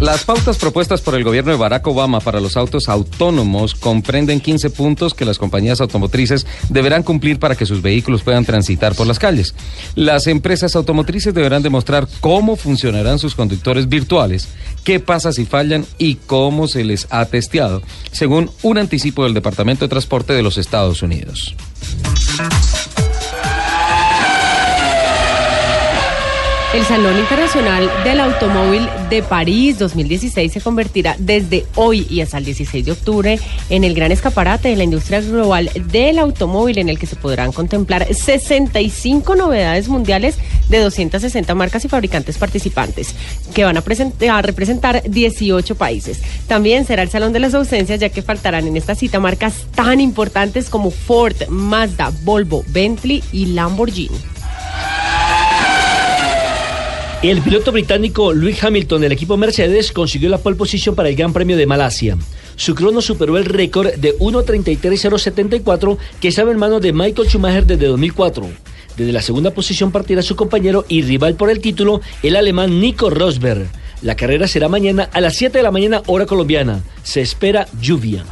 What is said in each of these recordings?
Las pautas propuestas por el gobierno de Barack Obama para los autos autónomos comprenden 15 puntos que las compañías automotrices deberán cumplir para que sus vehículos puedan transitar por las calles. Las empresas automotrices deberán demostrar cómo funcionarán sus conductores virtuales, qué pasa si fallan y cómo se les ha testeado, según un anticipo del Departamento de Transporte de los Estados Unidos. El Salón Internacional del Automóvil de París 2016 se convertirá desde hoy y hasta el 16 de octubre en el gran escaparate de la industria global del automóvil en el que se podrán contemplar 65 novedades mundiales de 260 marcas y fabricantes participantes que van a, representar 18 países. También será el Salón de las Ausencias ya que faltarán en esta cita marcas tan importantes como Ford, Mazda, Volvo, Bentley y Lamborghini. El piloto británico Lewis Hamilton del equipo Mercedes consiguió la pole position para el Gran Premio de Malasia. Su crono superó el récord de 1.33.074 que estaba en manos de Michael Schumacher desde 2004. Desde la segunda posición partirá su compañero y rival por el título, el alemán Nico Rosberg. La carrera será mañana a las 7 de la mañana hora colombiana. Se espera lluvia.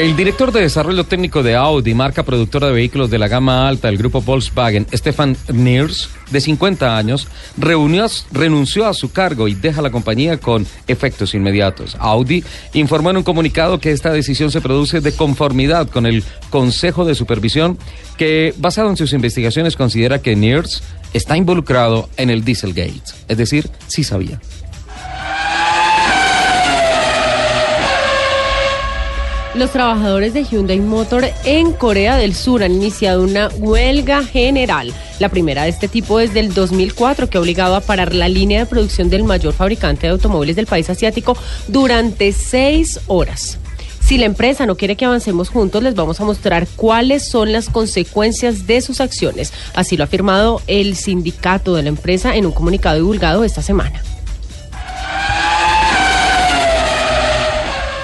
El director de desarrollo técnico de Audi, marca productora de vehículos de la gama alta del grupo Volkswagen, Stefan Niers, de 50 años, reunió, renunció a su cargo y deja la compañía con efectos inmediatos. Audi informó en un comunicado que esta decisión se produce de conformidad con el Consejo de Supervisión que, basado en sus investigaciones, considera que Niers está involucrado en el Dieselgate, es decir, sí sabía. Los trabajadores de Hyundai Motor en Corea del Sur han iniciado una huelga general, la primera de este tipo desde el 2004 que ha obligado a parar la línea de producción del mayor fabricante de automóviles del país asiático durante seis horas. Si la empresa no quiere que avancemos juntos, les vamos a mostrar cuáles son las consecuencias de sus acciones. Así lo ha afirmado el sindicato de la empresa en un comunicado divulgado esta semana.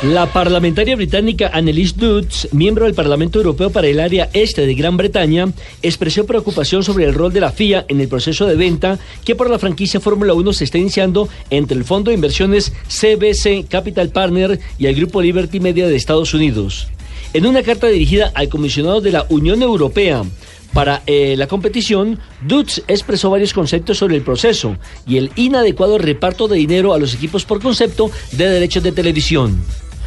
La parlamentaria británica Annelies Dutz, miembro del Parlamento Europeo para el área este de Gran Bretaña, expresó preocupación sobre el rol de la FIA en el proceso de venta que por la franquicia Fórmula 1 se está iniciando entre el Fondo de Inversiones CBC Capital Partner y el Grupo Liberty Media de Estados Unidos. En una carta dirigida al comisionado de la Unión Europea, para eh, la competición, Dutz expresó varios conceptos sobre el proceso y el inadecuado reparto de dinero a los equipos por concepto de derechos de televisión.